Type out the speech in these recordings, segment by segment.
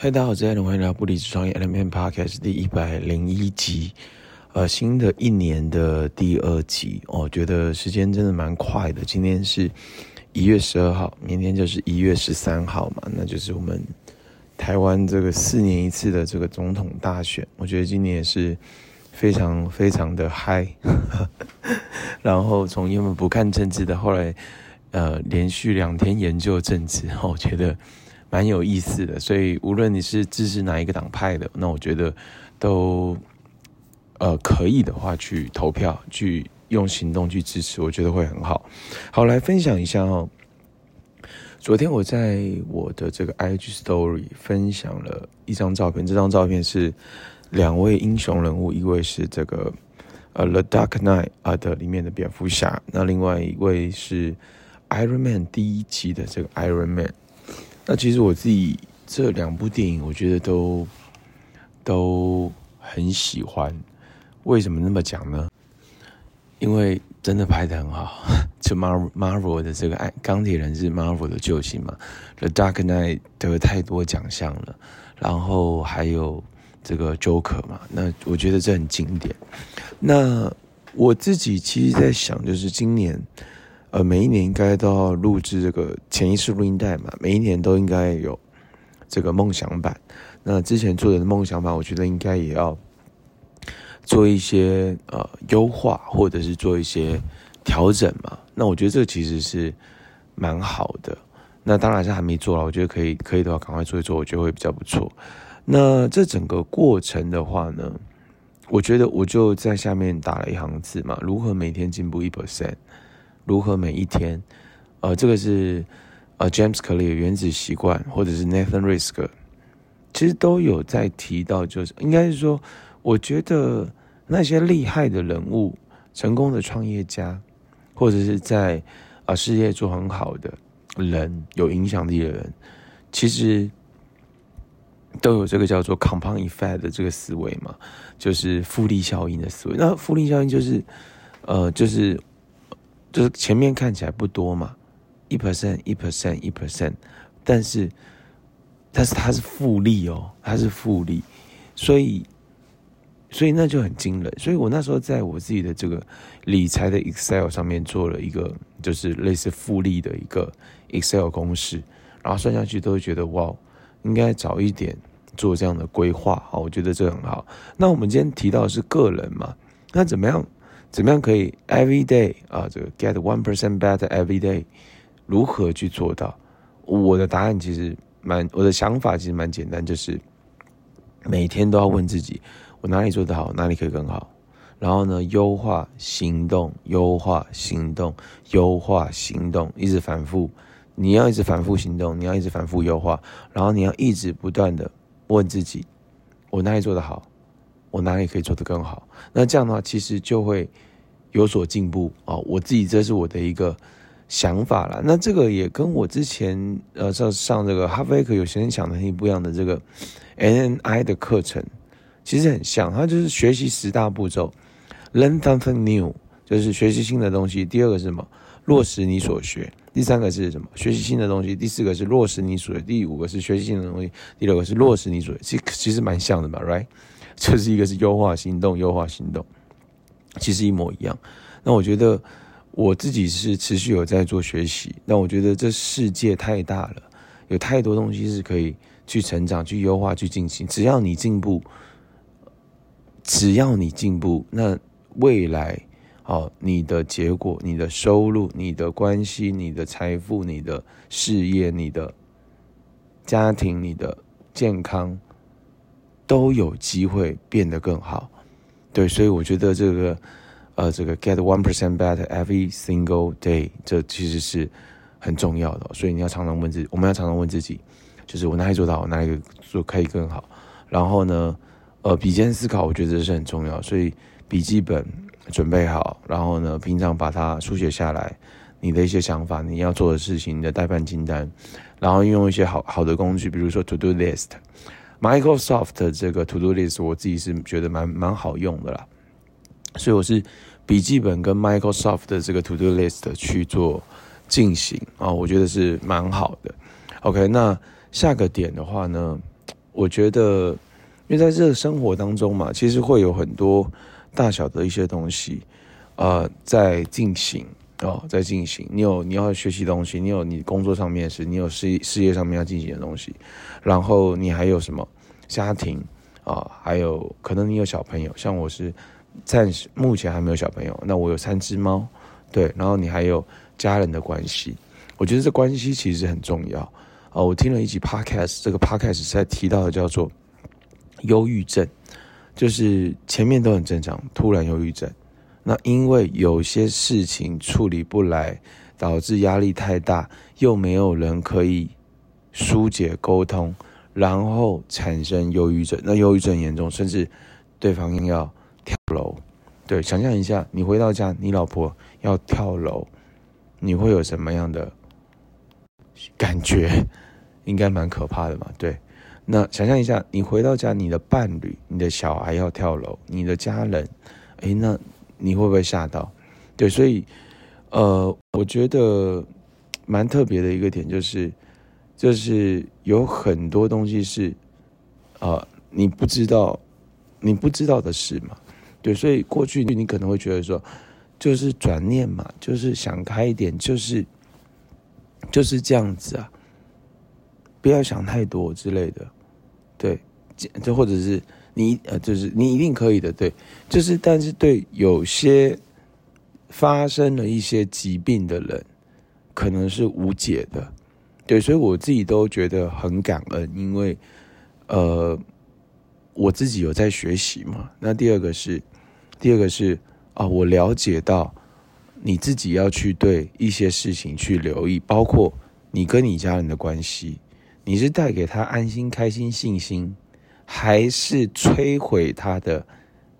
嗨，大家好，这里是欢迎来到不离职创业 LMN Podcast 第一百零一集，呃，新的一年的第二集，我、觉得时间真的蛮快的。今天是一月十二号，明天就是一月十三号嘛，那就是我们台湾这个四年一次的这个总统大选。我觉得今年也是非常非常的嗨，然后从原本不看政治的，后来呃连续两天研究政治，我觉得。蛮有意思的，所以无论你是支持哪一个党派的，那我觉得都呃可以的话去投票，去用行动去支持，我觉得会很好。好，来分享一下哦。昨天我在我的这个 IG Story 分享了一张照片，这张照片是两位英雄人物，一位是这个呃《The Dark Knight》啊的里面的蝙蝠侠，那另外一位是 Iron Man 第一集的这个 Iron Man。那其实我自己这两部电影，我觉得都都很喜欢。为什么那么讲呢？因为真的拍得很好。就 Marvel Marvel 的这个爱钢铁人是 Marvel 的救星嘛，The Dark Knight 得太多奖项了。然后还有这个 Joker 嘛，那我觉得这很经典。那我自己其实在想，就是今年。呃，每一年应该都要录制这个潜意识录音带嘛，每一年都应该有这个梦想版。那之前做的梦想版，我觉得应该也要做一些呃优化，或者是做一些调整嘛。那我觉得这其实是蛮好的。那当然是还没做了，我觉得可以可以的话，赶快做一做，我觉得会比较不错。那这整个过程的话呢，我觉得我就在下面打了一行字嘛：如何每天进步一 percent。如何每一天，呃，这个是呃 James Clear 原子习惯，或者是 Nathan Risk，其实都有在提到，就是应该是说，我觉得那些厉害的人物、成功的创业家，或者是在啊、呃、事业做很好的人、有影响力的人，其实都有这个叫做 compound effect 的这个思维嘛，就是复利效应的思维。那复利效应就是，呃，就是。就是前面看起来不多嘛，一 percent 一 percent 一 percent，但是，但是它是复利哦，它是复利，所以，所以那就很惊人。所以我那时候在我自己的这个理财的 Excel 上面做了一个，就是类似复利的一个 Excel 公式，然后算下去都会觉得哇，应该早一点做这样的规划啊，我觉得这很好。那我们今天提到的是个人嘛，那怎么样？怎么样可以 every day 啊？这个 get one percent better every day，如何去做到？我的答案其实蛮，我的想法其实蛮简单，就是每天都要问自己，我哪里做得好，哪里可以更好。然后呢，优化行动，优化行动，优化行动，一直反复。你要一直反复行动，你要一直反复优化，然后你要一直不断的问自己，我哪里做得好？我哪里可以做得更好？那这样的话，其实就会有所进步啊！我自己这是我的一个想法啦。那这个也跟我之前呃上上这个哈佛有些人讲的很不一样的这个 NNI 的课程，其实很像。它就是学习十大步骤，Learn something new，就是学习新的东西。第二个是什么？落实你所学。第三个是什么？学习新的东西。第四个是落实你所学。第五个是学习新的东西。第六个是落实你所学。其其实蛮像的嘛，right？这是一个是优化行动，优化行动，其实一模一样。那我觉得我自己是持续有在做学习。那我觉得这世界太大了，有太多东西是可以去成长、去优化、去进行。只要你进步，只要你进步，那未来哦，你的结果、你的收入、你的关系、你的财富、你的事业、你的家庭、你的健康。都有机会变得更好，对，所以我觉得这个，呃，这个 get one percent better every single day，这其实是很重要的。所以你要常常问自己，我们要常常问自己，就是我哪里做到，哪里做可以更好。然后呢，呃，比肩思考，我觉得这是很重要。所以笔记本准备好，然后呢，平常把它书写下来，你的一些想法，你要做的事情，你的待办清单，然后运用一些好好的工具，比如说 to do list。Microsoft 这个 To Do List 我自己是觉得蛮蛮好用的啦，所以我是笔记本跟 Microsoft 的这个 To Do List 去做进行啊，我觉得是蛮好的。OK，那下个点的话呢，我觉得，因为在这个生活当中嘛，其实会有很多大小的一些东西，呃，在进行哦，在进行。你有你要学习东西，你有你工作上面的事，你有事事业上面要进行的东西，然后你还有什么家庭啊、还有可能你有小朋友，像我是暂时目前还没有小朋友，那我有三只猫，对，然后你还有家人的关系，我觉得这关系其实很重要。哦，我听了一集 podcast，这个 podcast 在提到的叫做忧郁症，就是前面都很正常，突然忧郁症，那因为有些事情处理不来，导致压力太大，又没有人可以疏解沟通，然后产生忧郁症。那忧郁症严重，甚至对方要跳楼。对，想象一下，你回到家，你老婆要跳楼，你会有什么样的？感觉应该蛮可怕的嘛？对，那想象一下，你回到家，你的伴侣、你的小孩要跳楼，你的家人，诶，那你会不会吓到？对，所以，呃，我觉得蛮特别的一个点就是，就是有很多东西是，呃，你不知道，你不知道的事嘛。对，所以过去你可能会觉得说，就是转念嘛，就是想开一点，就是。就是这样子啊，不要想太多之类的，对，这或者是你呃，就是你一定可以的，对，就是但是对有些发生了一些疾病的人，可能是无解的，对，所以我自己都觉得很感恩，因为呃，我自己有在学习嘛。那第二个是，第二个是啊，我了解到。你自己要去对一些事情去留意，包括你跟你家人的关系，你是带给他安心、开心、信心，还是摧毁他的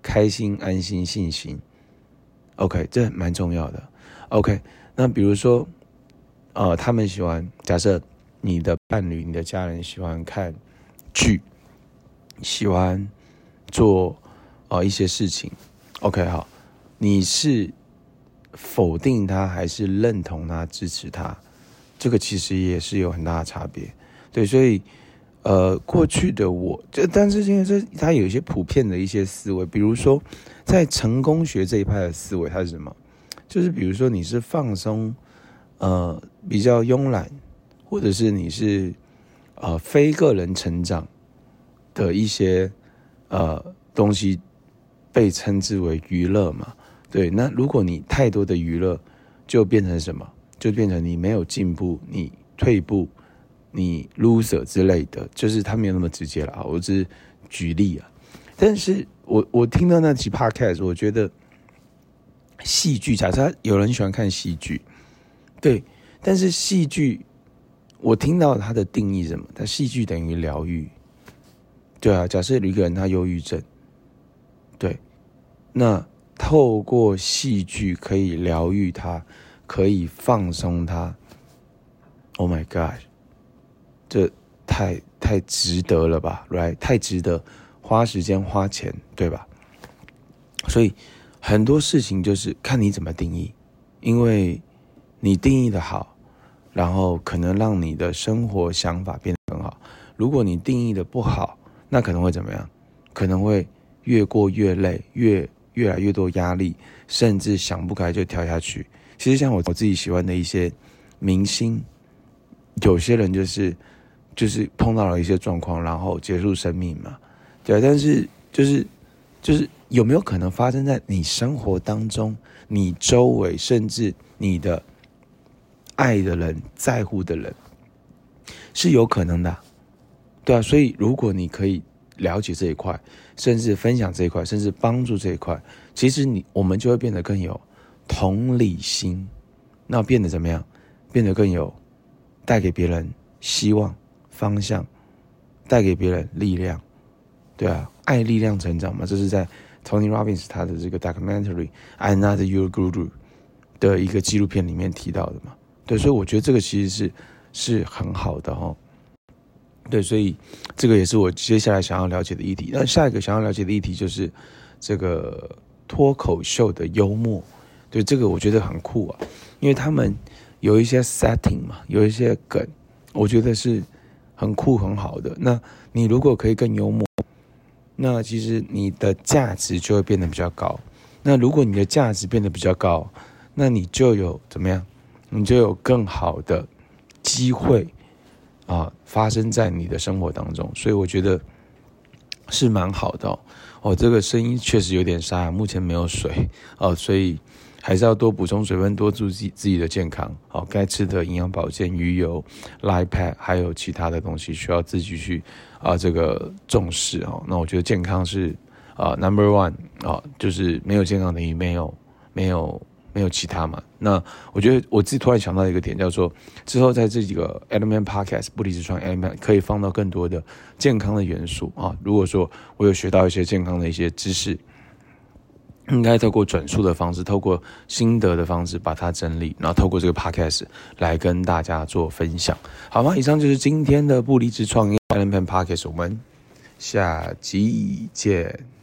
开心、安心、信心？OK，这蛮重要的。OK，那比如说，呃，他们喜欢，假设你的伴侣、你的家人喜欢看剧，喜欢做呃一些事情。OK，好，你是。否定他还是认同他、支持他，这个其实也是有很大的差别。对，所以呃，过去的我，这但是现在这他有一些普遍的一些思维，比如说在成功学这一派的思维，它是什么？就是比如说你是放松，呃，比较慵懒，或者是你是呃非个人成长的一些呃东西，被称之为娱乐嘛。对，那如果你太多的娱乐，就变成什么？就变成你没有进步，你退步，你 loser 之类的，就是他没有那么直接了啊。我只是举例啊。但是我我听到那期 podcast，我觉得戏剧，假设有人喜欢看戏剧，对，但是戏剧，我听到它的定义什么？它戏剧等于疗愈，对啊。假设一个人他忧郁症，对，那。透过戏剧可以疗愈他，可以放松他。Oh my God，这太太值得了吧？Right，太值得花时间花钱，对吧？所以很多事情就是看你怎么定义，因为你定义的好，然后可能让你的生活想法变得很好。如果你定义的不好，那可能会怎么样？可能会越过越累，越。越来越多压力，甚至想不开就跳下去。其实像我我自己喜欢的一些明星，有些人就是就是碰到了一些状况，然后结束生命嘛。对，但是就是就是有没有可能发生在你生活当中，你周围，甚至你的爱的人、在乎的人，是有可能的。对啊，所以如果你可以。了解这一块，甚至分享这一块，甚至帮助这一块，其实你我们就会变得更有同理心，那变得怎么样？变得更有带给别人希望方向，带给别人力量，对啊，爱力量成长嘛，这是在 Tony Robbins 他的这个 documentary I'm Not Your Guru 的一个纪录片里面提到的嘛，对，所以我觉得这个其实是是很好的哦。对，所以这个也是我接下来想要了解的议题。那下一个想要了解的议题就是这个脱口秀的幽默。对，这个我觉得很酷啊，因为他们有一些 setting 嘛，有一些梗，我觉得是很酷很好的。那你如果可以更幽默，那其实你的价值就会变得比较高。那如果你的价值变得比较高，那你就有怎么样？你就有更好的机会啊，发生在你的生活当中。所以我觉得是蛮好的哦。哦，这个声音确实有点沙，目前没有水哦，所以。还是要多补充水分，多注意自己的健康。好，该吃的营养保健、鱼油、Lipad，还有其他的东西，需要自己去啊这个重视哦。那我觉得健康是啊 Number One 啊，就是没有健康等于没有没有没有其他嘛。那我觉得我自己突然想到一个点，叫做之后在这几个 Element Podcast 不离职创 Element 可以放到更多的健康的元素啊。如果说我有学到一些健康的一些知识。应该透过转述的方式，透过心得的方式把它整理，然后透过这个 podcast 来跟大家做分享，好吗？以上就是今天的不离职创业 Allen Peng Podcast，我们下集见。